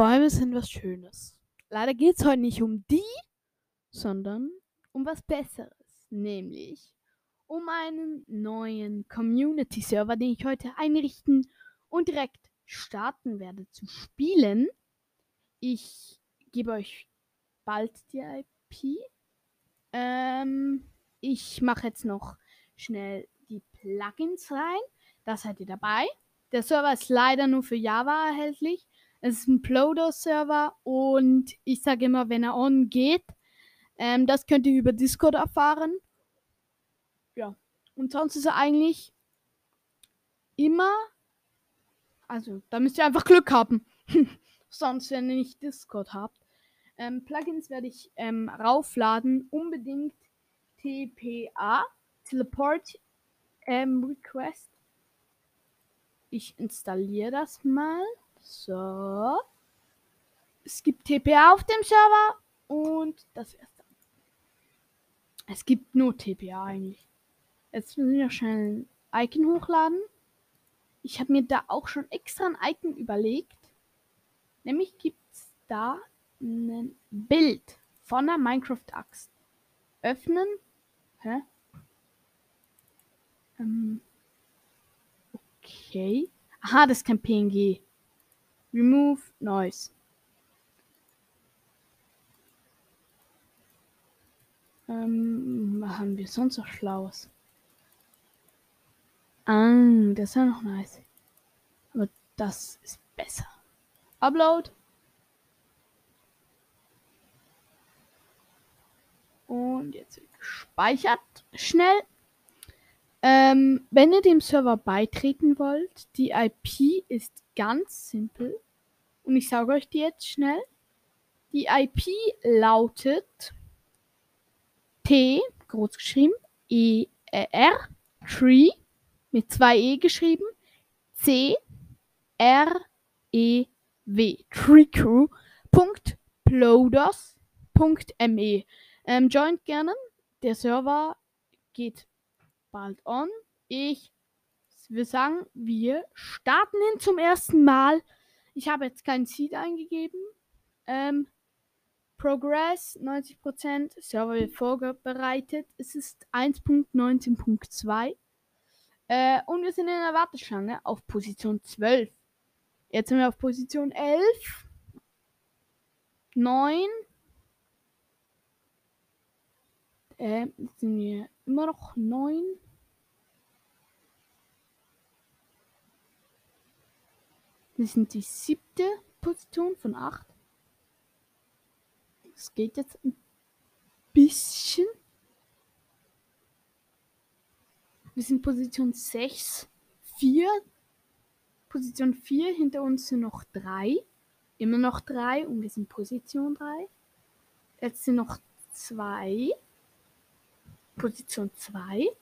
Bäume sind was Schönes. Leider geht es heute nicht um die, sondern um was Besseres, nämlich um einen neuen Community-Server, den ich heute einrichten und direkt starten werde zu spielen. Ich gebe euch bald die IP. Ähm, ich mache jetzt noch schnell die Plugins rein. Da seid ihr dabei. Der Server ist leider nur für Java erhältlich. Es ist ein Plodo-Server und ich sage immer, wenn er on geht, ähm, das könnt ihr über Discord erfahren. Ja. Und sonst ist er eigentlich immer. Also, da müsst ihr einfach Glück haben. sonst, wenn ihr nicht Discord habt. Ähm, Plugins werde ich ähm, raufladen. Unbedingt TPA, Teleport ähm, Request. Ich installiere das mal. So. Es gibt TPA auf dem Server und das wär's dann. Es gibt nur TPA eigentlich. Jetzt müssen wir schnell ein Icon hochladen. Ich habe mir da auch schon extra ein Icon überlegt. Nämlich gibt es da ein Bild von einer Minecraft-Axt. Öffnen. Hä? Ähm. Okay. Aha, das ist kein PNG. Remove Noise. Ähm, was haben wir sonst noch Schlaues? Ah, das ist ja noch nice. Aber das ist besser. Upload. Und jetzt wird gespeichert. Schnell. Ähm, wenn ihr dem Server beitreten wollt, die IP ist ganz simpel. Und ich sage euch die jetzt schnell. Die IP lautet T, groß geschrieben, E, R, Tree, mit zwei E geschrieben, C, R, E, W, treecrew.plodos.me. Ähm, joint gerne. Der Server geht bald on. Ich würde sagen, wir starten ihn zum ersten Mal. Ich habe jetzt keinen Seed eingegeben. Ähm, Progress 90%, Server wird vorbereitet. Es ist 1.19.2. Äh, und wir sind in der Warteschlange auf Position 12. Jetzt sind wir auf Position 11. 9. Äh, jetzt sind wir immer noch 9. Wir sind die siebte Position von 8. Es geht jetzt ein bisschen. Wir sind Position 6, 4. Position 4, hinter uns sind noch 3. Immer noch 3 und wir sind Position 3. Jetzt sind noch 2. Position 2.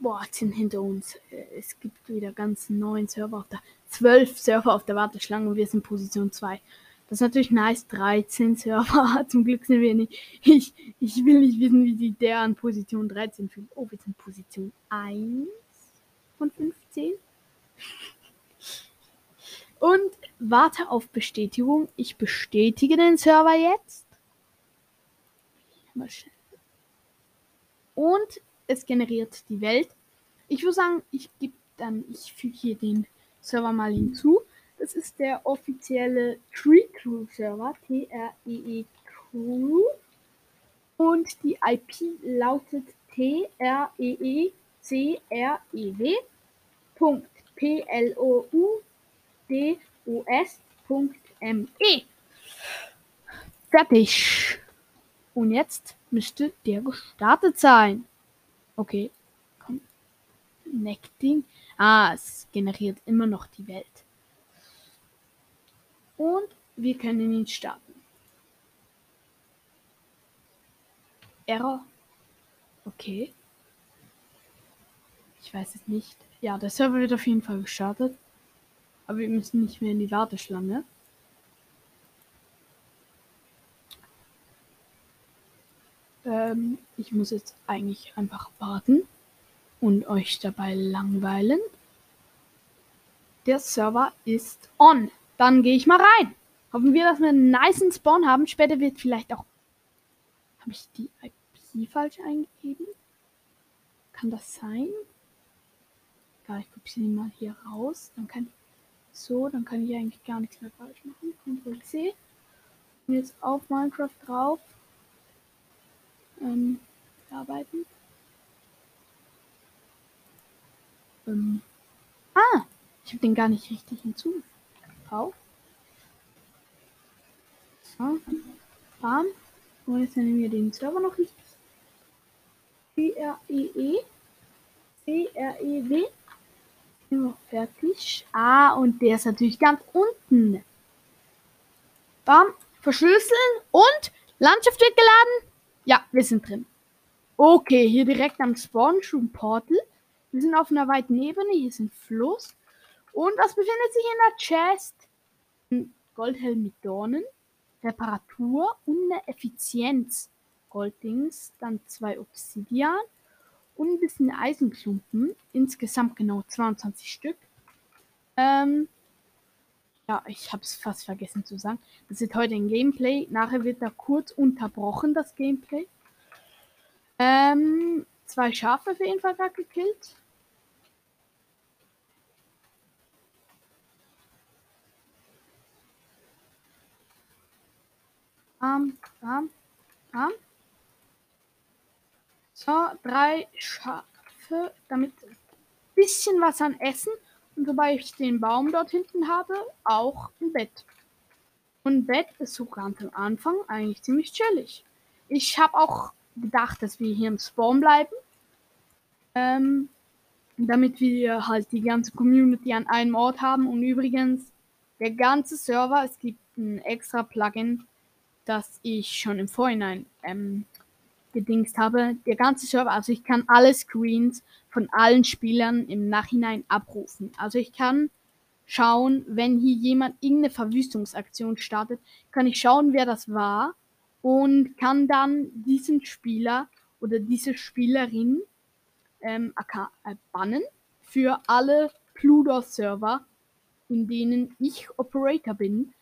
Boah, sind hinter uns. Äh, es gibt wieder ganz neun Server auf der. Zwölf Server auf der Warteschlange und wir sind Position 2. Das ist natürlich nice. 13 Server. Zum Glück sind wir nicht. Ich, ich will nicht wissen, wie sich der an Position 13 fühlt. Oh, wir sind Position 1 von 15. Und warte auf Bestätigung. Ich bestätige den Server jetzt. Und es generiert die Welt. Ich würde sagen, ich gebe dann, ich füge hier den Server mal hinzu. Das ist der offizielle Tree Crew Server, T-R-E-E -E Crew. Und die IP lautet T-R-E-E-C-R-E-W. M E. Fertig. Und jetzt müsste der gestartet sein. Okay. Connecting. Ah, es generiert immer noch die Welt. Und wir können ihn starten. Error. Okay. Ich weiß es nicht. Ja, der Server wird auf jeden Fall gestartet. Aber wir müssen nicht mehr in die Warteschlange. Ähm, ich muss jetzt eigentlich einfach warten und euch dabei langweilen. der Server ist on. Dann gehe ich mal rein. Hoffen wir, dass wir einen nice Spawn haben. Später wird vielleicht auch... Habe ich die IP falsch eingegeben? Kann das sein? Ja, ich kopiere sie mal hier raus. Dann kann ich so, dann kann ich eigentlich gar nichts mehr falsch machen. Ctrl C. Und jetzt auf Minecraft drauf. Ähm, arbeiten. Ähm, ah, ich habe den gar nicht richtig hinzu. Auf. So. Bam. Und jetzt nehmen wir den Server noch richtig. C-R-E-E. C-R-E-W. Fertig. Ah, und der ist natürlich ganz unten. Bam. Verschlüsseln und Landschaft wird geladen. Ja, wir sind drin. Okay, hier direkt am Spawn Room Portal. Wir sind auf einer weiten Ebene. Hier ist ein Fluss. Und was befindet sich in der Chest? Ein Goldhelm mit Dornen, Reparatur und eine Effizienz. Golddings, dann zwei Obsidian und ein bisschen Eisenklumpen. Insgesamt genau 22 Stück. Ähm, ja, ich habe es fast vergessen zu sagen. Das ist heute ein Gameplay. Nachher wird da kurz unterbrochen, das Gameplay. Ähm, zwei Schafe auf jeden Fall gerade gekillt. Bam, bam, bam. So, drei Schafe, damit ein bisschen was an Essen. Und sobald ich den Baum dort hinten habe, auch ein Bett. Und ein Bett ist so ganz am Anfang eigentlich ziemlich chillig. Ich habe auch gedacht, dass wir hier im Spawn bleiben. Ähm, damit wir halt die ganze Community an einem Ort haben. Und übrigens, der ganze Server, es gibt ein extra Plugin, das ich schon im Vorhinein ähm, gedingst habe. Der ganze Server, also ich kann alle Screens von allen Spielern im Nachhinein abrufen. Also ich kann schauen, wenn hier jemand irgendeine Verwüstungsaktion startet, kann ich schauen, wer das war und kann dann diesen Spieler oder diese Spielerin ähm, äh, bannen für alle Pluto-Server, in denen ich Operator bin.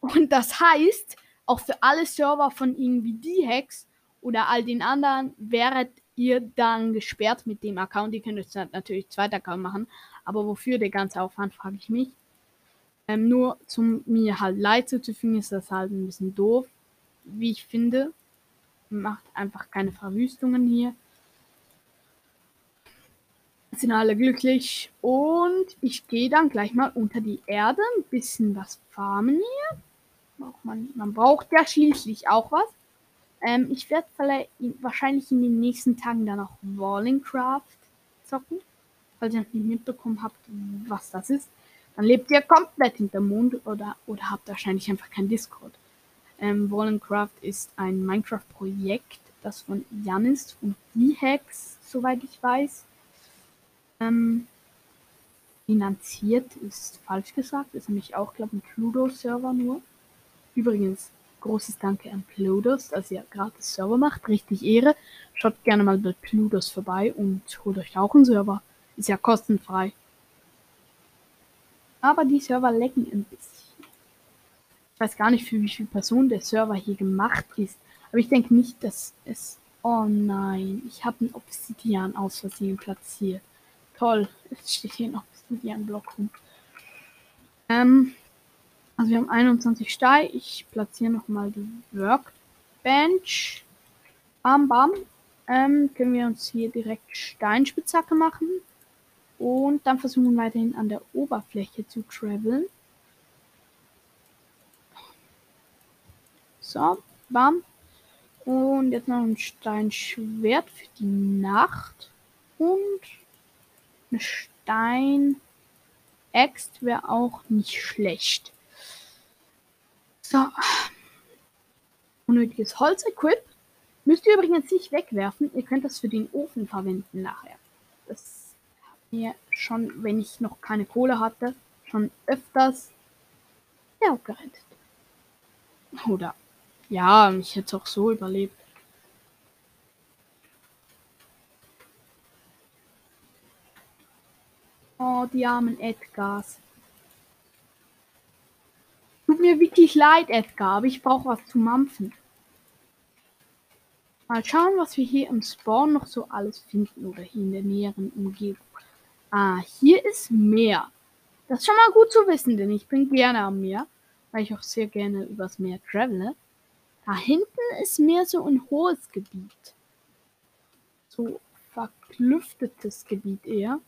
Und das heißt, auch für alle Server von irgendwie D-Hacks oder all den anderen wäret ihr dann gesperrt mit dem Account. Ihr könnt jetzt natürlich zweiter Account machen, aber wofür der ganze Aufwand, frage ich mich. Ähm, nur zum mir halt leid zuzufügen, ist das halt ein bisschen doof, wie ich finde. Macht einfach keine Verwüstungen hier. Sind alle glücklich und ich gehe dann gleich mal unter die Erde, ein bisschen was farmen hier man, man braucht ja schließlich auch was. Ähm, ich werde wahrscheinlich in den nächsten Tagen dann auch Wallingcraft zocken. Falls ihr noch nicht mitbekommen habt, was das ist, dann lebt ihr komplett hinter Mond oder, oder habt wahrscheinlich einfach kein Discord. Ähm, Wallingcraft ist ein Minecraft-Projekt, das von Jan ist und Hacks, soweit ich weiß. Ähm, finanziert ist falsch gesagt, ist nämlich auch, glaube ich, ein Cluedo-Server nur. Übrigens, großes Danke an Pludos, dass ihr gratis Server macht. Richtig Ehre. Schaut gerne mal bei Pludos vorbei und holt euch auch einen Server. Ist ja kostenfrei. Aber die Server lecken ein bisschen. Ich weiß gar nicht, für wie viele Personen der Server hier gemacht ist. Aber ich denke nicht, dass es. Oh nein, ich habe einen Obsidian aus Versehen platziert. Toll, es steht hier ein Obsidian-Block rum. Ähm, also wir haben 21 Steine. Ich platziere nochmal die Workbench. Bam, bam. Ähm, können wir uns hier direkt Steinspitzhacke machen. Und dann versuchen wir weiterhin an der Oberfläche zu traveln. So, bam. Und jetzt noch ein Steinschwert für die Nacht. Und eine Stein. Axt wäre auch nicht schlecht. So. Unnötiges Holz-Equip. Müsst ihr übrigens nicht wegwerfen. Ihr könnt das für den Ofen verwenden nachher. Das hat mir schon, wenn ich noch keine Kohle hatte, schon öfters ja, gerettet. Oder ja, ich hätte es auch so überlebt. Oh, die armen Edgars. Tut mir wirklich leid, Edgar, aber ich brauche was zu mampfen. Mal schauen, was wir hier im Spawn noch so alles finden oder hier in der näheren Umgebung. Ah, hier ist Meer. Das ist schon mal gut zu wissen, denn ich bin gerne am Meer, weil ich auch sehr gerne übers Meer travele. Da hinten ist mehr so ein hohes Gebiet. So verklüftetes Gebiet eher.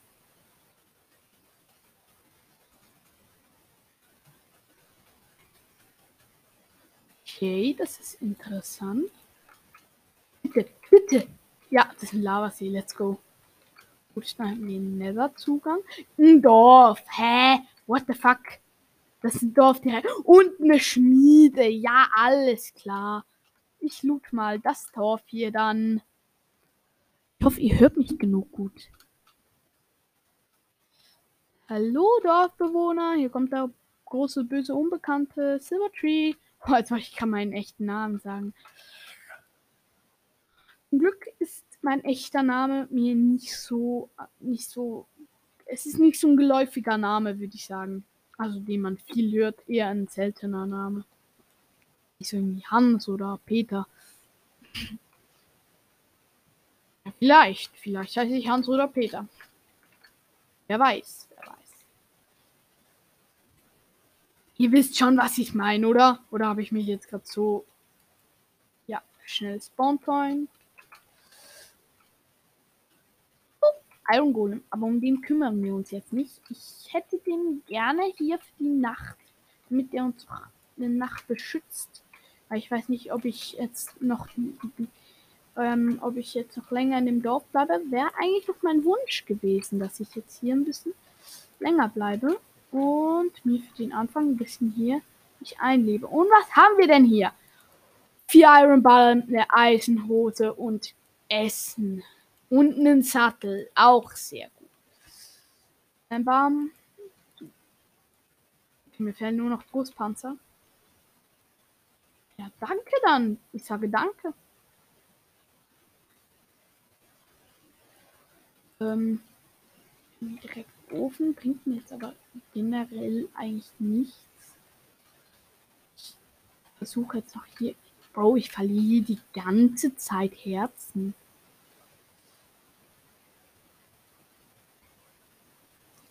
Okay, das ist interessant. Bitte, bitte. Ja, das ist ein Lavasee. Let's go. Gut, ich wir einen Nether-Zugang. Ein Dorf. Hä? What the fuck? Das ist ein Dorf direkt. Und eine Schmiede. Ja, alles klar. Ich loot mal das Dorf hier dann. Ich hoffe, ihr hört mich genug gut. Hallo Dorfbewohner, hier kommt der große böse Unbekannte Silvertree. Jetzt ich kann meinen echten Namen sagen. Zum Glück ist mein echter Name mir nicht so, nicht so, es ist nicht so ein geläufiger Name, würde ich sagen. Also, den man viel hört, eher ein seltener Name. Nicht so irgendwie Hans oder Peter. Ja, vielleicht, vielleicht heiße ich Hans oder Peter. Wer weiß, wer weiß. Ihr wisst schon, was ich meine, oder? Oder habe ich mich jetzt gerade so. Ja, schnell Spawn Point. Iron Golem, aber um den kümmern wir uns jetzt nicht. Ich hätte den gerne hier für die Nacht, damit der uns eine Nacht beschützt. Weil ich weiß nicht, ob ich jetzt noch, ähm, ob ich jetzt noch länger in dem Dorf bleibe. Wäre eigentlich noch mein Wunsch gewesen, dass ich jetzt hier ein bisschen länger bleibe und mir für den Anfang ein bisschen hier mich einlebe. Und was haben wir denn hier? Vier Iron Ballen, eine Eisenhose und Essen. Und einen Sattel. Auch sehr gut. Ein Baum. Mir fehlen nur noch Brustpanzer. Ja, danke dann. Ich sage danke. Ähm, direkt Ofen bringt mir jetzt aber generell eigentlich nichts. Ich versuche jetzt noch hier. Bro, ich verliere die ganze Zeit Herzen.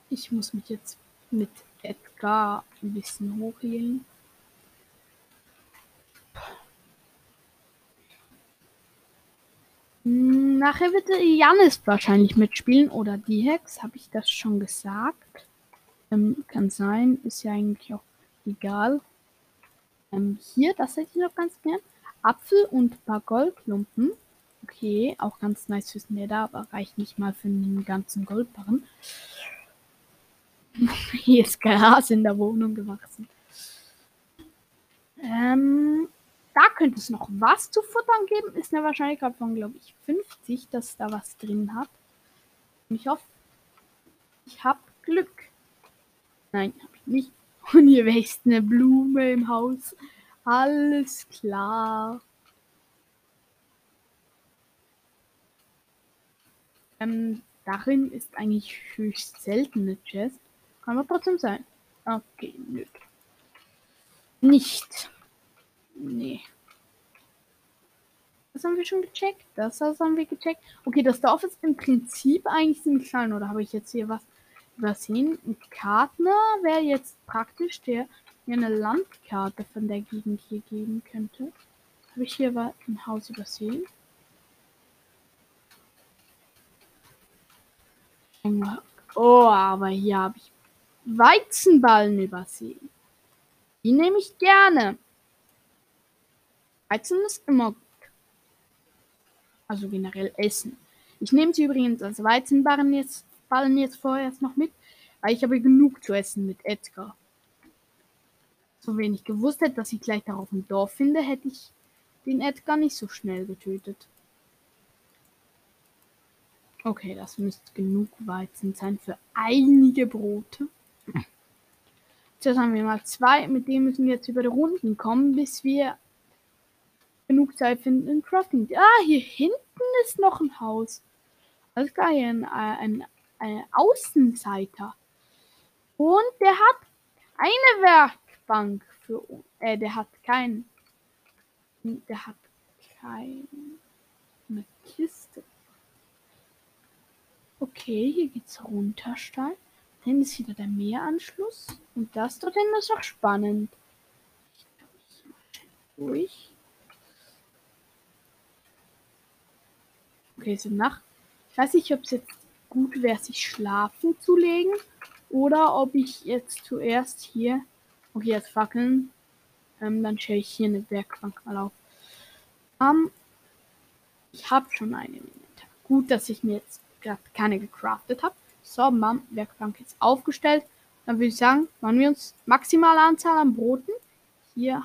Ich muss mich jetzt mit Edgar ein bisschen hochhielen. Nachher wird Janis wahrscheinlich mitspielen oder die Hex, habe ich das schon gesagt. Ähm, kann sein, ist ja eigentlich auch egal. Ähm, hier, das hätte ich noch ganz gern. Apfel und ein paar Goldklumpen. Okay, auch ganz nice fürs Nether, aber reicht nicht mal für einen ganzen Goldbarren. Hier ist Gras in der Wohnung gewachsen. Ähm, da könnte es noch was zu futtern geben. Ist eine Wahrscheinlichkeit von, glaube ich, 50, dass da was drin hat. Und ich hoffe, ich habe Glück. Nein, habe ich nicht. Und hier wächst eine Blume im Haus. Alles klar. Ähm, darin ist eigentlich höchst seltene Chest. Kann aber trotzdem sein. Okay, nö. Nicht. Nee. Das haben wir schon gecheckt. Das, das haben wir gecheckt. Okay, das Dorf ist im Prinzip eigentlich ziemlich klein. Oder habe ich jetzt hier was übersehen? Ein Kartner wäre jetzt praktisch, der mir eine Landkarte von der Gegend hier geben könnte. Habe ich hier aber ein Haus übersehen? Oh, aber hier habe ich Weizenballen übersehen. Die nehme ich gerne. Weizen ist immer gut. Also generell Essen. Ich nehme sie übrigens als Weizenballen jetzt, Ballen jetzt vorerst noch mit, weil ich habe genug zu essen mit Edgar. So wenn ich gewusst hätte, dass ich gleich darauf ein Dorf finde, hätte ich den Edgar nicht so schnell getötet. Okay, das müsste genug Weizen sein für einige Brote. Jetzt haben wir mal zwei. Mit dem müssen wir jetzt über die Runden kommen, bis wir genug Zeit finden in Crafting. Ah, hier hinten ist noch ein Haus. Alles klar, hier ein, ein, ein Außenseiter. Und der hat eine Werkbank für äh, der hat kein der hat keine Kiste. Okay, hier geht's runter steil. Dann ist wieder der Meeranschluss. Und das dort hinten ist auch spannend. Ich glaube, ich mache ruhig. Okay, es ist Nacht. Ich weiß nicht, ob es jetzt gut wäre, sich schlafen zu legen. Oder ob ich jetzt zuerst hier. Okay, jetzt fackeln. Ähm, dann stelle ich hier eine Werkbank mal auf. Ähm, ich habe schon eine Inventar. Gut, dass ich mir jetzt gerade keine gecraftet habe. So, Mom, Werkbank jetzt aufgestellt. Dann würde ich sagen, machen wir uns maximale Anzahl an Broten. Hier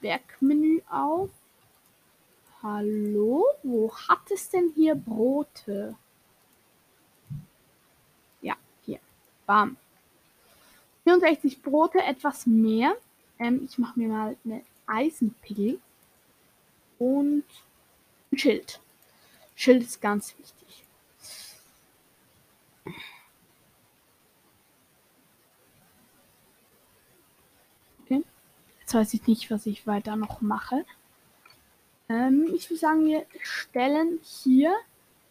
Werkmenü auf. Hallo? Wo hat es denn hier Brote? Ja, hier. Bam. 64 Brote, etwas mehr. Ähm, ich mache mir mal eine Eisenpickel. Und ein Schild. Schild ist ganz wichtig. Okay. Jetzt weiß ich nicht, was ich weiter noch mache. Ähm, ich würde sagen, wir stellen hier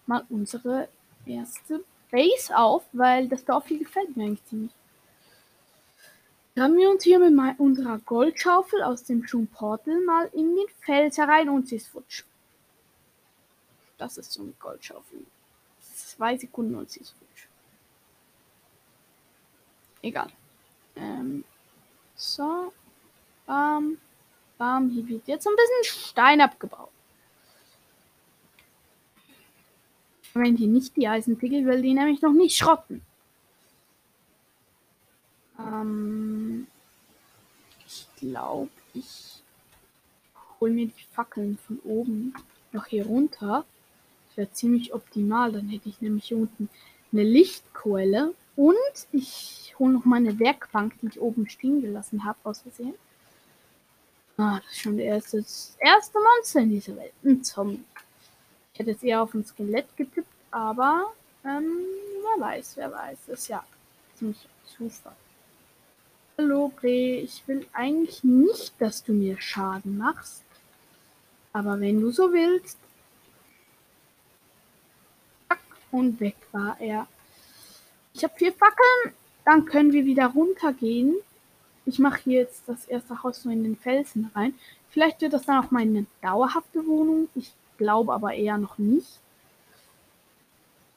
mal unsere erste Base auf, weil das Dorf hier gefällt mir eigentlich ziemlich. Haben wir uns hier mit unserer Goldschaufel aus dem Schumportal mal in den Fels herein und sie ist futsch. Das ist so eine Goldschaufel. Zwei Sekunden und sie ist futsch. Egal. Ähm, so. Bam. Bam. Hier wird jetzt ein bisschen Stein abgebaut. Wenn hier nicht die Eisenpickel will, die nämlich noch nicht schrotten. Ähm, ich glaube, ich hole mir die Fackeln von oben noch hier runter. Das wäre ziemlich optimal. Dann hätte ich nämlich hier unten eine Lichtquelle. Und ich hole noch meine Werkbank, die ich oben stehen gelassen habe, aus Versehen. Ah, das ist schon der erste, das erste Monster in dieser Welt. Ein Zombie. Ich hätte jetzt eher auf ein Skelett getippt, aber ähm, wer weiß, wer weiß. Das ist ja ziemlich Zufall. Hallo Bre, ich will eigentlich nicht, dass du mir Schaden machst. Aber wenn du so willst. Und weg war er. Ich habe vier Fackeln. Dann können wir wieder runtergehen. Ich mache hier jetzt das erste Haus nur in den Felsen rein. Vielleicht wird das dann auch meine dauerhafte Wohnung. Ich glaube aber eher noch nicht.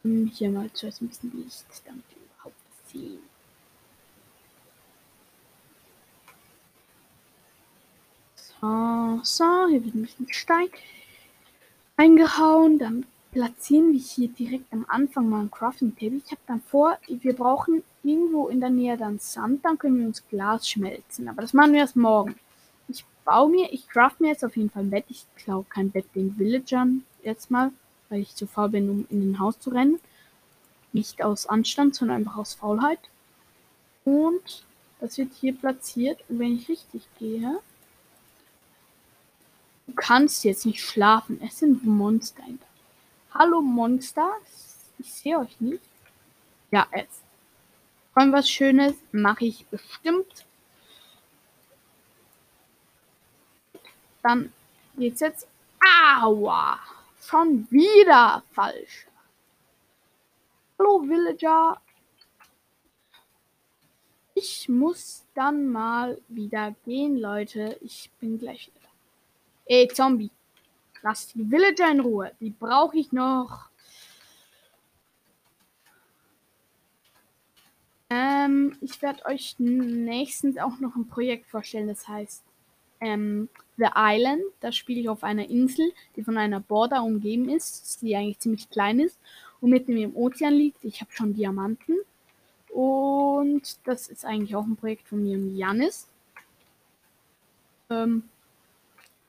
Hier mal zuerst ein bisschen Licht, damit wir überhaupt sehen. So, so, hier wird ein bisschen Stein eingehauen. Dann platzieren wir hier direkt am Anfang mal ein Crafting Table. Ich habe dann vor, wir brauchen irgendwo in der Nähe dann Sand, dann können wir uns Glas schmelzen. Aber das machen wir erst morgen. Ich baue mir, ich craft mir jetzt auf jeden Fall ein Bett. Ich glaube kein Bett den Villagern jetzt mal, weil ich zu faul bin, um in ein Haus zu rennen. Nicht aus Anstand, sondern einfach aus Faulheit. Und das wird hier platziert. Und wenn ich richtig gehe, Du kannst jetzt nicht schlafen. Es sind Monster. Hallo Monster. Ich sehe euch nicht. Ja, es. Wollen was Schönes? Mache ich bestimmt. Dann geht's jetzt. Aua! Schon wieder falsch. Hallo Villager. Ich muss dann mal wieder gehen, Leute. Ich bin gleich wieder. Ey, Zombie. Lass die Villager in Ruhe. Die brauche ich noch. Ähm, ich werde euch nächstens auch noch ein Projekt vorstellen, das heißt ähm, The Island. Da spiele ich auf einer Insel, die von einer Border umgeben ist, die eigentlich ziemlich klein ist und mitten im Ozean liegt. Ich habe schon Diamanten. Und das ist eigentlich auch ein Projekt von mir und Janis. Ähm,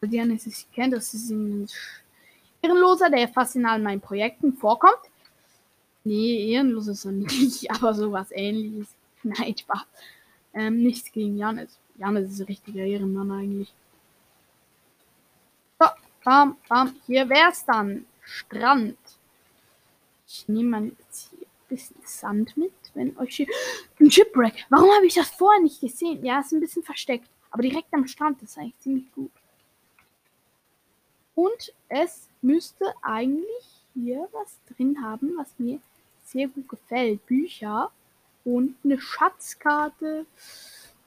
Diana sich kennt, das ist ein Ehrenloser, der fast in all meinen Projekten vorkommt. Nee, ehrenlos ist er nicht, aber sowas ähnliches. Nein, Spaß. Ähm, nichts gegen Janis. Janis ist ein richtiger Ehrenmann eigentlich. So, bam, bam. Hier wär's dann. Strand. Ich nehme mal jetzt hier ein bisschen Sand mit. wenn euch ein Shipwreck. Warum habe ich das vorher nicht gesehen? Ja, ist ein bisschen versteckt, aber direkt am Strand ist eigentlich ziemlich gut. Und es müsste eigentlich hier was drin haben, was mir sehr gut gefällt. Bücher und eine Schatzkarte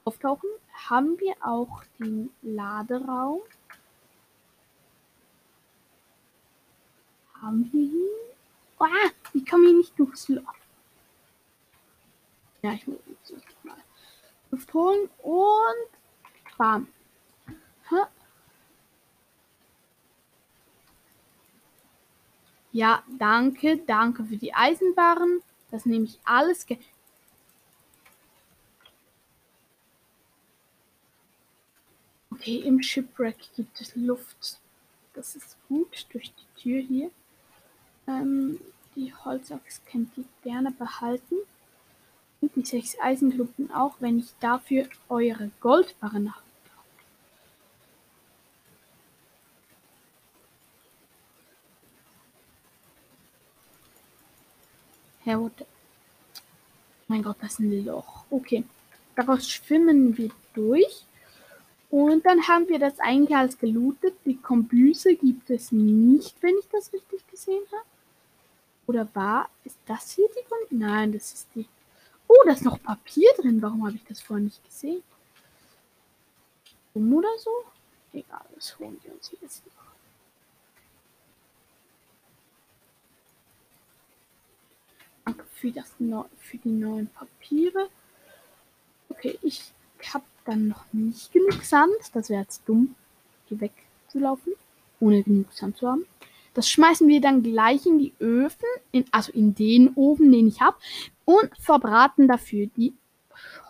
auftauchen. Haben wir auch den Laderaum. Haben wir hier? Oh, ich komme hier nicht durchs Loch. Ja, ich muss mal Luft holen und bam. Ja, danke, danke für die Eisenbahn. Das nehme ich alles. Okay, im Shipwreck gibt es Luft. Das ist gut durch die Tür hier. Ähm, die Holzachs könnt ihr gerne behalten. Und die sechs Eisenklumpen auch, wenn ich dafür eure Goldbarren habe. Ja, what? Mein Gott, das ist ein Loch. Okay. Daraus schwimmen wir durch. Und dann haben wir das eigentlich alles gelootet. Die Kombüse gibt es nicht, wenn ich das richtig gesehen habe. Oder war, ist das hier die Kombüse? Nein, das ist die. Oh, da ist noch Papier drin. Warum habe ich das vorher nicht gesehen? Um oder so? Egal, das holen wir uns jetzt noch. Danke für, das Neu für die neuen Papiere. Okay, ich habe dann noch nicht genug Sand. Das wäre jetzt dumm, hier wegzulaufen, ohne genug Sand zu haben. Das schmeißen wir dann gleich in die Öfen, in, also in den Ofen, den ich habe, und verbraten dafür die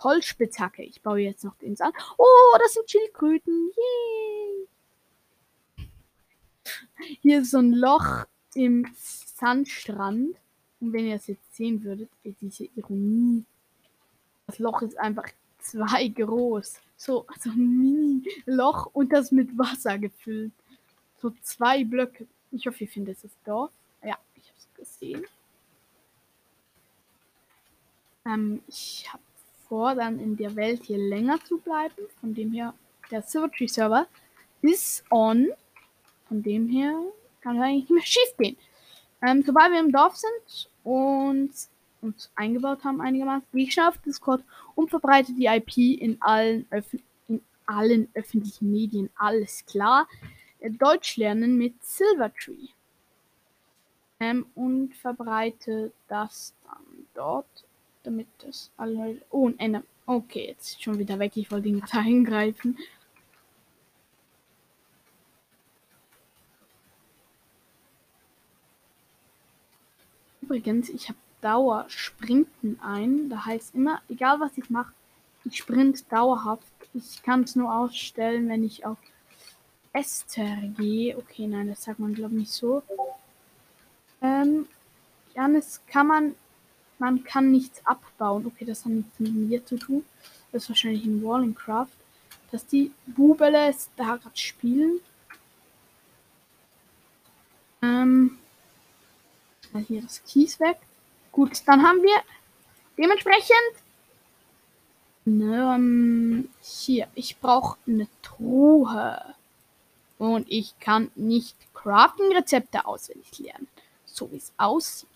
Holzspitzhacke. Ich baue jetzt noch den Sand. Oh, das sind Schildkröten. Yay! Hier ist so ein Loch im Sandstrand. Und wenn ihr es jetzt sehen würdet, diese Ironie. Das Loch ist einfach zwei groß. So, so ein Mini-Loch und das mit Wasser gefüllt. So zwei Blöcke. Ich hoffe, ihr findet es dort. Ja, ich habe es gesehen. Ähm, ich habe vor, dann in der Welt hier länger zu bleiben. Von dem her, der Silvertree Server ist on. Von dem her kann es eigentlich nicht mehr schief gehen. Ähm, sobald wir im Dorf sind und uns eingebaut haben einigermaßen, gehe ich schnell auf Discord und verbreite die IP in allen, Öf in allen öffentlichen Medien. Alles klar. Äh, Deutsch lernen mit Silvertree. Ähm, und verbreite das dann dort, damit das alle. Oh, Ende. Okay, jetzt schon wieder weg. Ich wollte ihn gerade eingreifen. Übrigens, ich habe Dauer Sprinten ein. Da heißt immer, egal was ich mache, ich sprint dauerhaft. Ich kann es nur ausstellen, wenn ich auf Esther gehe. Okay, nein, das sagt man glaube ich nicht so. Ähm, Janis kann man, man kann nichts abbauen. Okay, das hat nichts mit mir zu tun. Das ist wahrscheinlich in Wallingcraft. Dass die Bubele da gerade spielen. Ähm, hier das Kies weg. Gut, dann haben wir dementsprechend ähm, hier. Ich brauche eine Truhe. Und ich kann nicht Crafting-Rezepte auswendig lernen. So wie es aussieht.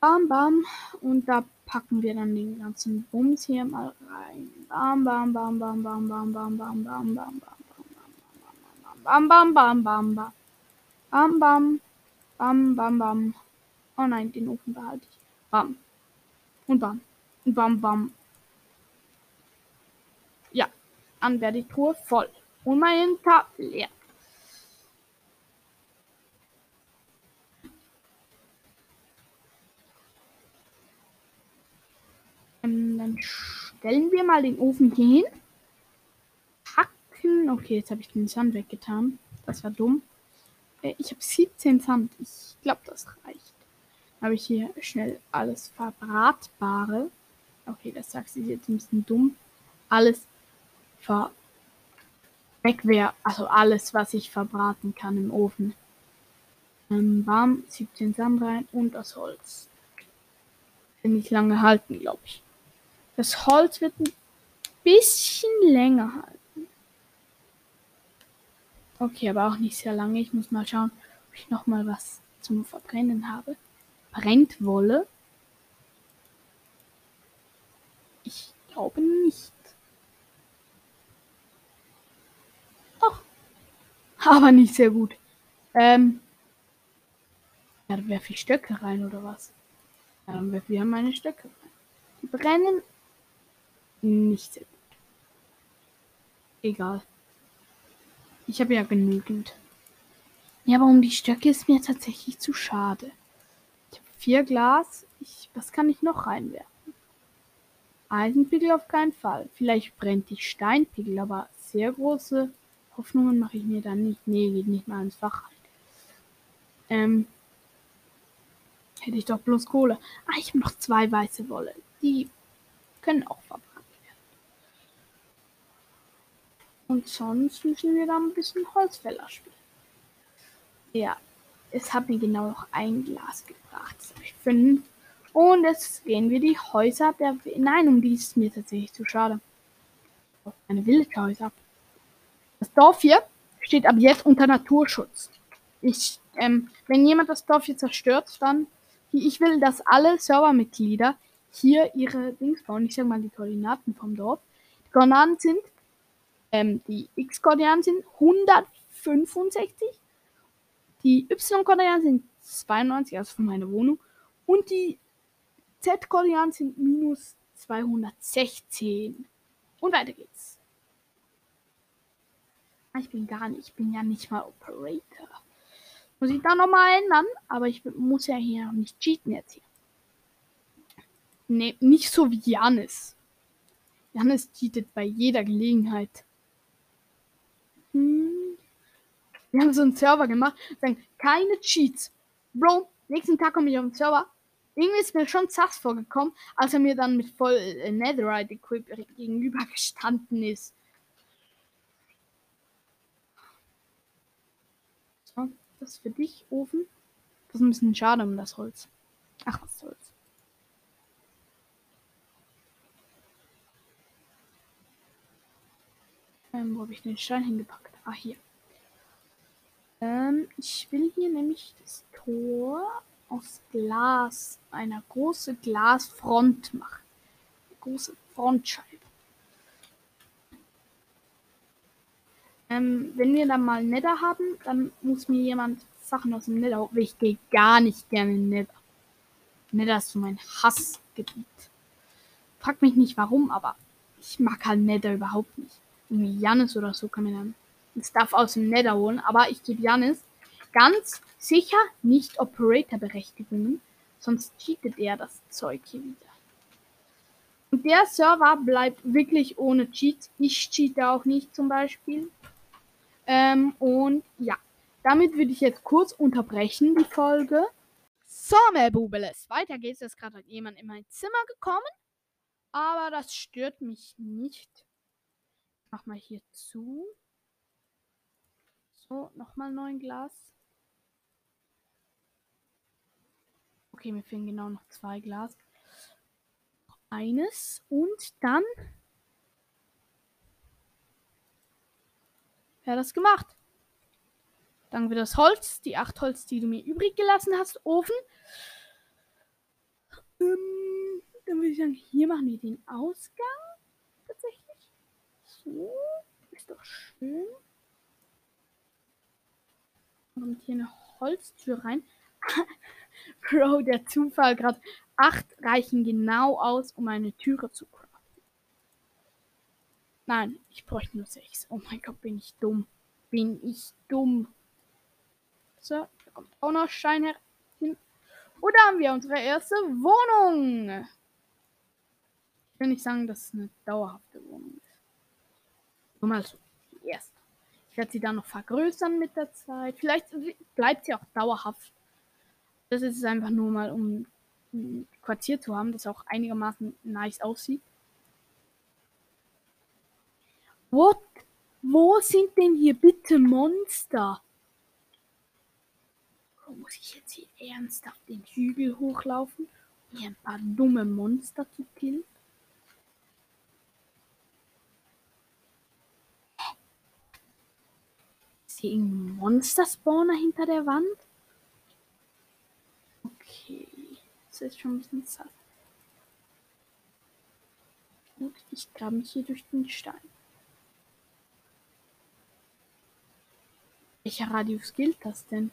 Bam, bam. Und da packen wir dann den ganzen Bums hier mal rein. Bam, bam, bam, bam, bam, bam, bam, bam, bam, bam, bam, bam, bam, bam, bam, bam, bam, bam, bam, bam. Bam, bam, bam. Oh nein, den Ofen behalte ich. Bam. Und bam. Und bam, bam. Ja. Dann werde die Truhe voll. Und mein Inventar leer. Ähm, dann stellen wir mal den Ofen hier hin. Packen. Okay, jetzt habe ich den Sand weggetan. Das war dumm. Äh, ich habe 17 Sand. Ich glaube, das reicht. Habe ich hier schnell alles Verbratbare. Okay, das sagst du jetzt ein bisschen dumm. Alles ver Wegwehr, also alles, was ich verbraten kann im Ofen. Ähm, warm, 17 Sand rein und das Holz. nicht lange halten, glaube ich. Das Holz wird ein bisschen länger halten. Okay, aber auch nicht sehr lange. Ich muss mal schauen, ob ich noch mal was zum Verbrennen habe. Brennt Wolle? Ich glaube nicht. Doch. Aber nicht sehr gut. Ähm. Ja, da werfe ich Stöcke rein oder was? Ja, dann werfe ich meine Stöcke rein. Die brennen nicht sehr gut. Egal. Ich habe ja genügend. Ja, aber um die Stöcke ist mir tatsächlich zu schade. Ich habe vier Glas. Ich, was kann ich noch reinwerfen? Eisenpickel auf keinen Fall. Vielleicht brennt die Steinpickel, aber sehr große Hoffnungen mache ich mir dann nicht. Nee, geht nicht mal ins Fach rein. Ähm, hätte ich doch bloß Kohle. Ah, ich habe noch zwei weiße Wolle. Die können auch verbrannt werden. Und sonst müssen wir da ein bisschen Holzfäller spielen. Ja, es hat mir genau noch ein Glas gebracht. Jetzt habe ich fünf. Und jetzt gehen wir die Häuser der. Nein, um die ist mir tatsächlich zu schade. Eine Wildhäuser. Das Dorf hier steht ab jetzt unter Naturschutz. Ich, ähm, wenn jemand das Dorf hier zerstört, dann. Ich will, dass alle Servermitglieder hier ihre Dings bauen. Ich sag mal die Koordinaten vom Dorf. Die Koordinaten sind, ähm, die X-Koordinaten sind 165. Die Y-Koordinaten sind 92, also von meiner Wohnung. Und die Z-Koordinaten sind minus 216. Und weiter geht's. Ah, ich bin gar nicht, ich bin ja nicht mal Operator. Muss ich da nochmal ändern, aber ich muss ja hier nicht cheaten jetzt hier. Nee, nicht so wie Janis. Janis cheatet bei jeder Gelegenheit. Wir haben so einen Server gemacht, sagen, keine Cheats. Bro, nächsten Tag komme ich auf den Server. Irgendwie ist mir schon sass vorgekommen, als er mir dann mit voll äh, Netherite Equip gegenüber gestanden ist. So, das ist für dich, Ofen. Das ist ein bisschen schade um das Holz. Ach, was soll's. Ähm, wo habe ich den Stein hingepackt? Ah, hier. Ähm, ich will hier nämlich das Tor aus Glas, einer großen Glasfront machen. Eine große Frontscheibe. Ähm, wenn wir dann mal Nether haben, dann muss mir jemand Sachen aus dem Nether. Ich gehe gar nicht gerne in Nether. Nether ist so mein Hassgebiet. Frag mich nicht warum, aber ich mag halt Nether überhaupt nicht. Janis oder so kann mir dann Stuff aus dem Nether holen, aber ich gebe Janis ganz sicher nicht Operator-Berechtigungen, sonst cheatet er das Zeug hier wieder. Und der Server bleibt wirklich ohne Cheats. Ich cheate auch nicht zum Beispiel. Ähm, und ja, damit würde ich jetzt kurz unterbrechen, die Folge. So, Melbubeles, weiter geht's. Jetzt gerade hat jemand in mein Zimmer gekommen. Aber das stört mich nicht. Mach mal hier zu. So, nochmal neun Glas. Okay, mir fehlen genau noch zwei Glas. Eines und dann. Wer hat das gemacht? Dann wird das Holz, die acht Holz, die du mir übrig gelassen hast, Ofen. Ähm, dann würde ich sagen, hier machen wir den Ausgang. So. Ist doch schön. Kommt hier eine Holztür rein. Bro, der Zufall gerade. Acht reichen genau aus, um eine Türe zu craften. Nein, ich bräuchte nur sechs. Oh mein Gott, bin ich dumm. Bin ich dumm. So, da kommt auch noch Stein hin. Und da haben wir unsere erste Wohnung. Ich will nicht sagen, dass es eine dauerhafte Wohnung ist. Nur mal so. Die erste. Ich werde sie dann noch vergrößern mit der Zeit. Vielleicht bleibt sie auch dauerhaft. Das ist einfach nur mal, um ein Quartier zu haben, das auch einigermaßen nice aussieht. What? Wo sind denn hier bitte Monster? Muss ich jetzt hier ernsthaft den Hügel hochlaufen? Hier ein paar dumme Monster zu killen. Hier irgendein Monster-Spawner hinter der Wand? Okay. Das ist schon ein bisschen satt. Ich grabe mich hier durch den Stein. Welcher Radius gilt das denn?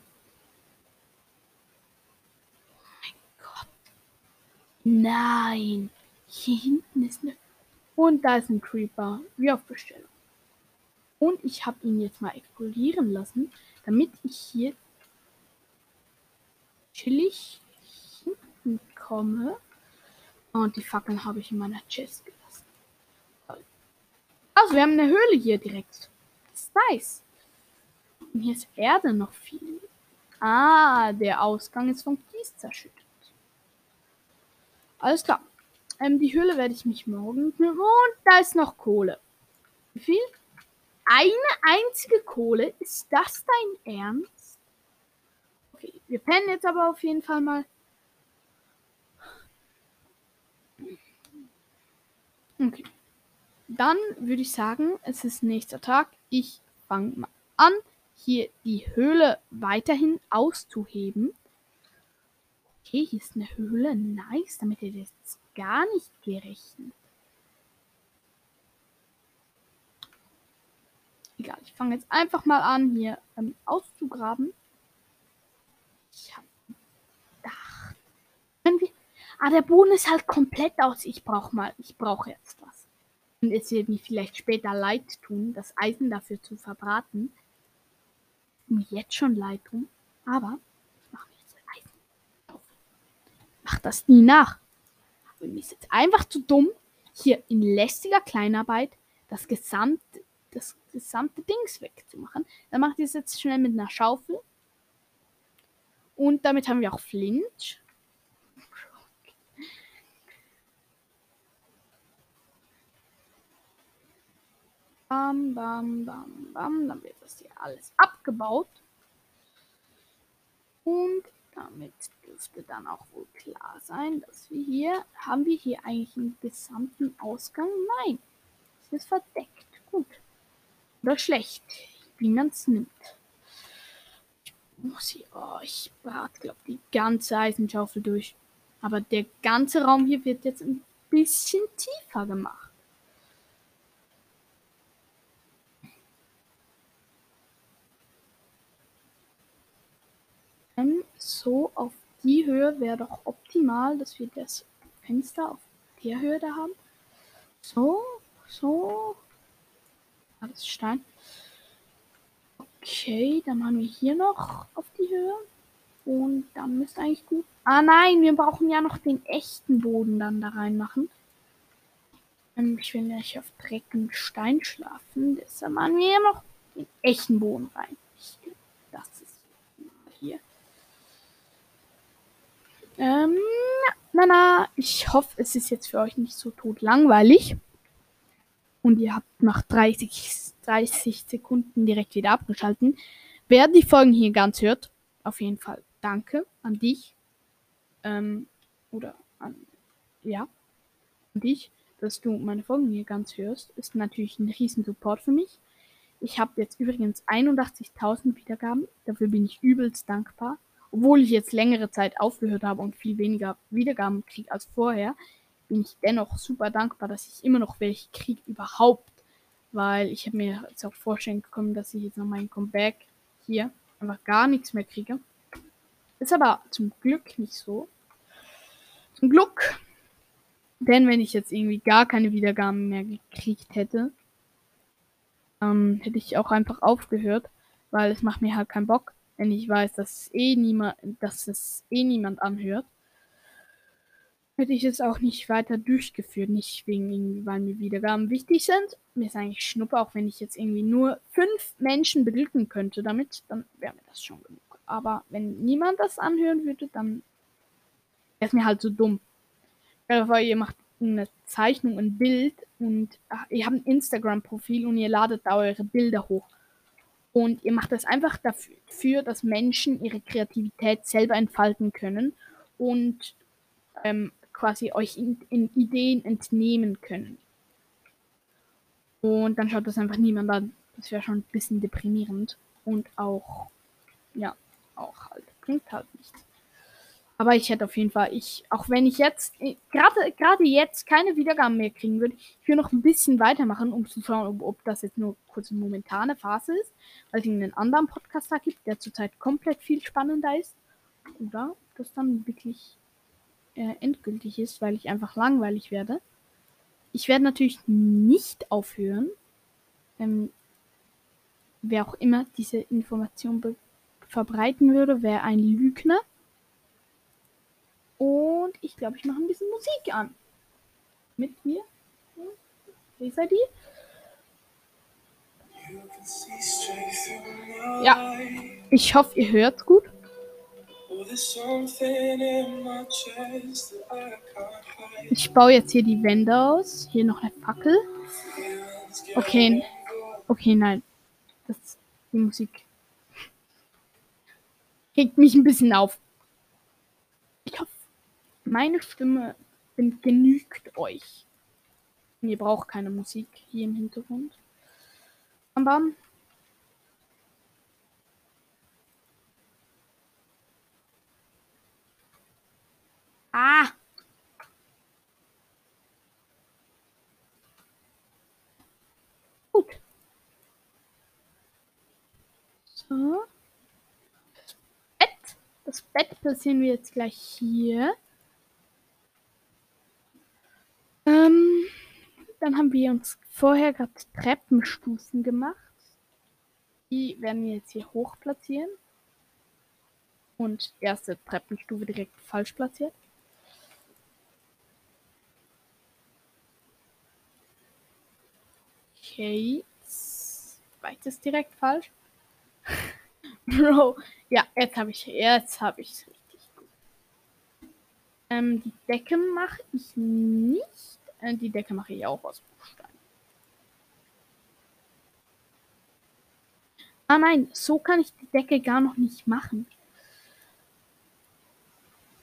Oh mein Gott. Nein. Hier hinten ist eine. Und da ist ein Creeper. Wie auf Bestellung. Und ich habe ihn jetzt mal explodieren lassen, damit ich hier chillig hinten komme. Und die Fackeln habe ich in meiner Chest gelassen. Also, wir haben eine Höhle hier direkt. Das ist nice. Und hier ist Erde noch viel. Ah, der Ausgang ist vom Kies zerschüttet. Alles klar. Ähm, die Höhle werde ich mich morgen. Und da ist noch Kohle. Wie viel? Eine einzige Kohle? Ist das dein Ernst? Okay, wir pennen jetzt aber auf jeden Fall mal. Okay. Dann würde ich sagen, es ist nächster Tag. Ich fange mal an, hier die Höhle weiterhin auszuheben. Okay, hier ist eine Höhle. Nice. Damit hätte ich jetzt gar nicht gerechnet. Egal, ich fange jetzt einfach mal an, hier ähm, auszugraben. Ich habe gedacht. Irgendwie. Ah, der Boden ist halt komplett aus. Ich brauche mal. Ich brauche jetzt was. Und es wird mir vielleicht später leid tun, das Eisen dafür zu verbraten. Mir jetzt schon leid tun. Aber ich mache mir jetzt Eisen auf. Mach das nie nach. Aber mir ist jetzt einfach zu dumm, hier in lästiger Kleinarbeit das gesamte, das gesamte Dings wegzumachen. Dann mache ich das jetzt schnell mit einer Schaufel. Und damit haben wir auch Flint. Bam, bam, bam, bam. Dann wird das hier alles abgebaut. Und damit dürfte dann auch wohl klar sein, dass wir hier, haben wir hier eigentlich einen gesamten Ausgang? Nein, es ist verdeckt. Gut. Oder schlecht, wie man es nimmt. Ich muss hier, oh, ich brat, glaube die ganze Eisenschaufel durch. Aber der ganze Raum hier wird jetzt ein bisschen tiefer gemacht. so auf die Höhe wäre doch optimal, dass wir das Fenster auf der Höhe da haben. So, so. Alles Stein. Okay, dann machen wir hier noch auf die Höhe. Und dann müsste eigentlich gut. Ah nein, wir brauchen ja noch den echten Boden dann da reinmachen. Ähm, ich will nicht auf Dreck und Stein schlafen. Deshalb machen wir ja noch den echten Boden rein. Das ist hier. Ähm, na, na, ich hoffe, es ist jetzt für euch nicht so tot langweilig. Und ihr habt nach 30, 30 Sekunden direkt wieder abgeschalten. Wer die Folgen hier ganz hört, auf jeden Fall danke an dich. Ähm, oder an, ja, an dich, dass du meine Folgen hier ganz hörst. Ist natürlich ein riesen Support für mich. Ich habe jetzt übrigens 81.000 Wiedergaben. Dafür bin ich übelst dankbar obwohl ich jetzt längere Zeit aufgehört habe und viel weniger Wiedergaben kriege als vorher, bin ich dennoch super dankbar, dass ich immer noch welche kriege überhaupt. Weil ich habe mir jetzt auch vorstellen können, dass ich jetzt noch mein Comeback hier einfach gar nichts mehr kriege. Ist aber zum Glück nicht so. Zum Glück. Denn wenn ich jetzt irgendwie gar keine Wiedergaben mehr gekriegt hätte, ähm, hätte ich auch einfach aufgehört, weil es macht mir halt keinen Bock wenn ich weiß, dass eh niemand, dass es eh niemand anhört, hätte ich es auch nicht weiter durchgeführt. Nicht wegen irgendwie, weil mir Wiedergaben wichtig sind. Mir ist eigentlich Schnuppe, auch wenn ich jetzt irgendwie nur fünf Menschen beglücken könnte damit, dann wäre mir das schon genug. Aber wenn niemand das anhören würde, dann wäre es mir halt so dumm. Weil ihr macht eine Zeichnung, ein Bild und ach, ihr habt ein Instagram-Profil und ihr ladet da eure Bilder hoch. Und ihr macht das einfach dafür, dass Menschen ihre Kreativität selber entfalten können. Und ähm, quasi euch in, in Ideen entnehmen können. Und dann schaut das einfach niemand an. Das wäre schon ein bisschen deprimierend. Und auch, ja, auch halt, bringt halt nichts. Aber ich hätte auf jeden Fall, ich, auch wenn ich jetzt, gerade, gerade jetzt keine Wiedergaben mehr kriegen würde, ich würde noch ein bisschen weitermachen, um zu schauen, ob, ob das jetzt nur kurz eine momentane Phase ist, weil es einen anderen Podcaster gibt, der zurzeit komplett viel spannender ist. Oder das dann wirklich äh, endgültig ist, weil ich einfach langweilig werde. Ich werde natürlich nicht aufhören, ähm, wer auch immer diese Information verbreiten würde, wäre ein Lügner. Und ich glaube, ich mache ein bisschen Musik an. Mit mir. Wie seid ihr? Ja. Ich hoffe, ihr hört gut. Ich baue jetzt hier die Wände aus. Hier noch eine Fackel. Okay. Okay, nein. Das, die Musik regt mich ein bisschen auf. Ich hoffe, meine Stimme genügt euch. Ihr braucht keine Musik hier im Hintergrund. Bam, bam. Ah! Gut. So. Das Bett. Das Bett platzieren wir jetzt gleich hier. Ähm, dann haben wir uns vorher gerade Treppenstufen gemacht. Die werden wir jetzt hier hoch platzieren. Und erste Treppenstufe direkt falsch platziert. Okay. Zweites direkt falsch. Bro. Ja, jetzt habe ich jetzt habe ich es richtig gut. Ähm, die Decke mache ich nicht. Äh, die Decke mache ich auch aus Bruchstein. Ah nein, so kann ich die Decke gar noch nicht machen.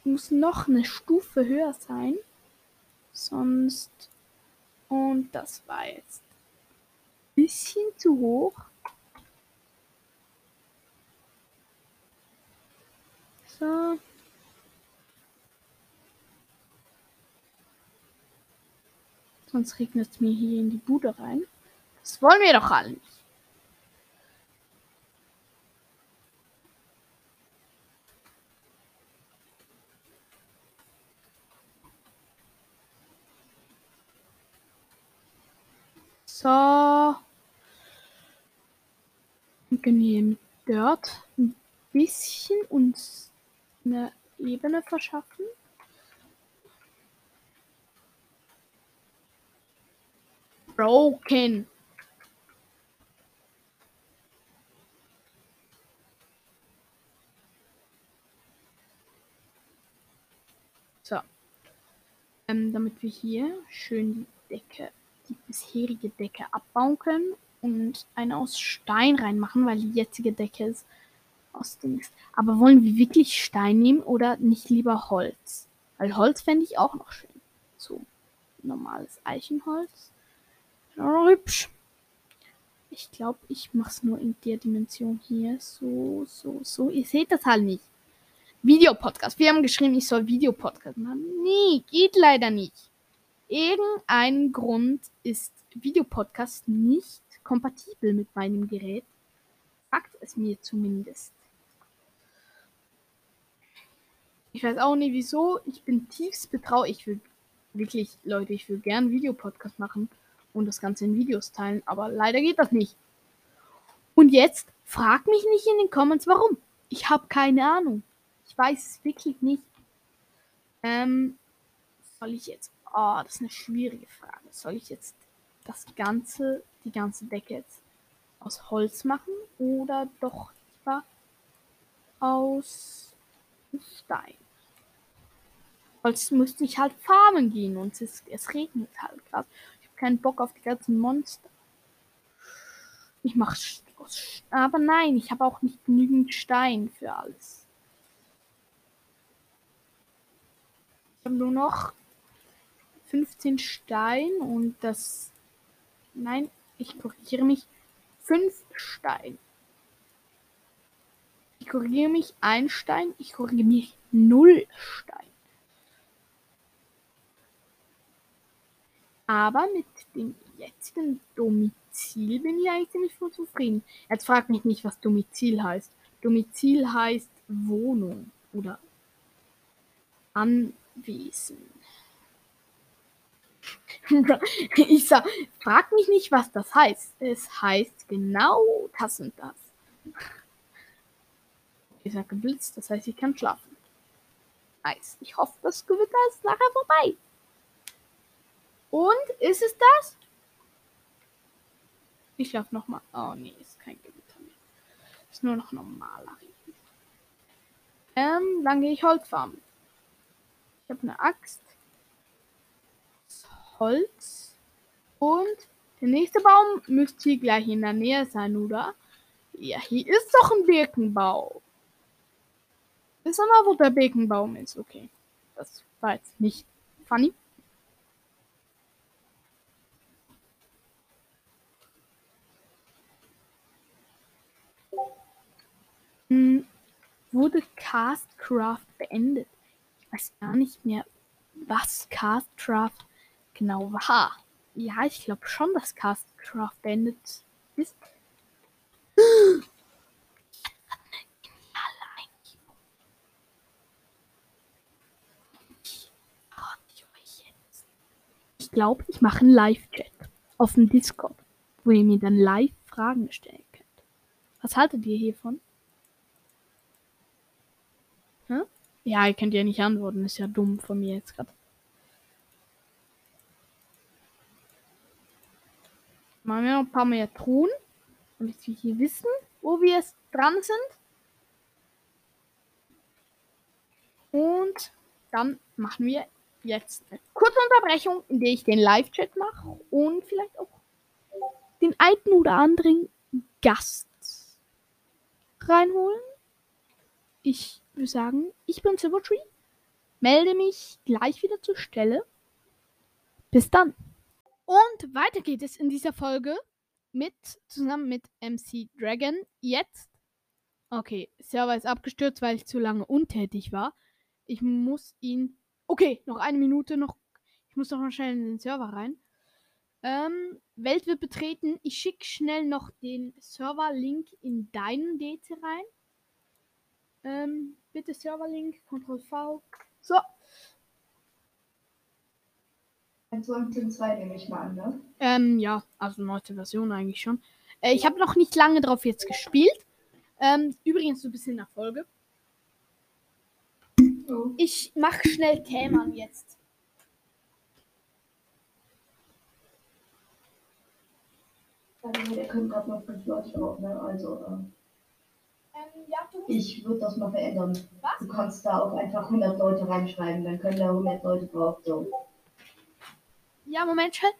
Muss noch eine Stufe höher sein. Sonst. Und das war jetzt bisschen zu hoch. So. Sonst regnet es mir hier in die Bude rein. Das wollen wir doch alle nicht. So. Wir können hier mit Dirt ein bisschen uns eine Ebene verschaffen. broken. So. Ähm, damit wir hier schön die Decke, die bisherige Decke abbauen können und eine aus Stein reinmachen, weil die jetzige Decke ist aus Dings. Aber wollen wir wirklich Stein nehmen oder nicht lieber Holz? Weil Holz fände ich auch noch schön. So normales Eichenholz. Hübsch. Ich glaube, ich mache es nur in der Dimension hier. So, so, so. Ihr seht das halt nicht. Videopodcast. Wir haben geschrieben, ich soll Videopodcast machen. Nee, geht leider nicht. Irgendein Grund ist Videopodcast nicht kompatibel mit meinem Gerät. Sagt es mir zumindest. Ich weiß auch nicht wieso. Ich bin tiefst betrauert. Ich will wirklich, Leute, ich will gern Videopodcast machen und das Ganze in Videos teilen, aber leider geht das nicht. Und jetzt frag mich nicht in den Comments, warum. Ich habe keine Ahnung. Ich weiß es wirklich nicht. Ähm, soll ich jetzt. Oh, das ist eine schwierige Frage. Soll ich jetzt das ganze, die ganze Decke jetzt aus Holz machen oder doch lieber aus Stein? Holz müsste ich halt farmen gehen und es, es regnet halt gerade keinen Bock auf die ganzen Monster. Ich mach aber nein, ich habe auch nicht genügend Stein für alles. habe nur noch 15 Stein und das. Nein, ich korrigiere mich. 5 Stein. Ich korrigiere mich ein Stein. Ich korrigiere mich 0 Stein. Aber mit dem jetzigen Domizil bin ich eigentlich ziemlich voll zufrieden. Jetzt fragt mich nicht, was Domizil heißt. Domizil heißt Wohnung oder Anwesen. ich sag, frag mich nicht, was das heißt. Es heißt genau das und das. Ich sag geblitzt, das heißt, ich kann schlafen. Nice. Ich hoffe, das Gewitter ist nachher vorbei. Und ist es das? Ich schlafe nochmal. Oh nee, ist kein Gewitter mehr. Ist nur noch normaler. Ähm, dann gehe ich Holz farmen. Ich habe eine Axt. Holz. Und der nächste Baum müsste hier gleich in der Nähe sein, oder? Ja, hier ist doch ein Birkenbaum. Wissen wir, wo der Birkenbaum ist? Okay. Das war jetzt nicht funny. Hm, wurde Castcraft beendet? Ich weiß gar nicht mehr, was Castcraft genau war. Ja, ich glaube schon, dass Castcraft beendet ist. Ich glaube, ich mache einen Live-Chat auf dem Discord, wo ihr mir dann live Fragen stellen könnt. Was haltet ihr hiervon? Hm? Ja, ihr könnt ja nicht antworten, ist ja dumm von mir jetzt gerade. Machen wir noch ein paar mehr Truhen, damit wir hier wissen, wo wir dran sind. Und dann machen wir jetzt eine kurze Unterbrechung, in der ich den Live-Chat mache und vielleicht auch den einen oder anderen Gast reinholen. Ich würde sagen, ich bin Silvertree, melde mich gleich wieder zur Stelle. Bis dann. Und weiter geht es in dieser Folge mit, zusammen mit MC Dragon. Jetzt. Okay, Server ist abgestürzt, weil ich zu lange untätig war. Ich muss ihn. Okay, noch eine Minute, noch. Ich muss noch mal schnell in den Server rein. Ähm, Welt wird betreten. Ich schicke schnell noch den Server-Link in deinen DC rein. Ähm, bitte Server-Link, Ctrl V. So, 1.2 nehme ich mal an, ne? Ähm, ja, also neueste Version eigentlich schon. Äh, ich habe noch nicht lange drauf jetzt gespielt. Ähm, übrigens, du bist in der Folge. Oh. Ich mach schnell Kämern jetzt. Also, der können gerade noch fünf Leute drauf, ne? Also, ähm, ja, ich würde das mal verändern. Was? Du kannst da auch einfach 100 Leute reinschreiben, dann können da 100 Leute drauf. So. Ja, Moment, schnell.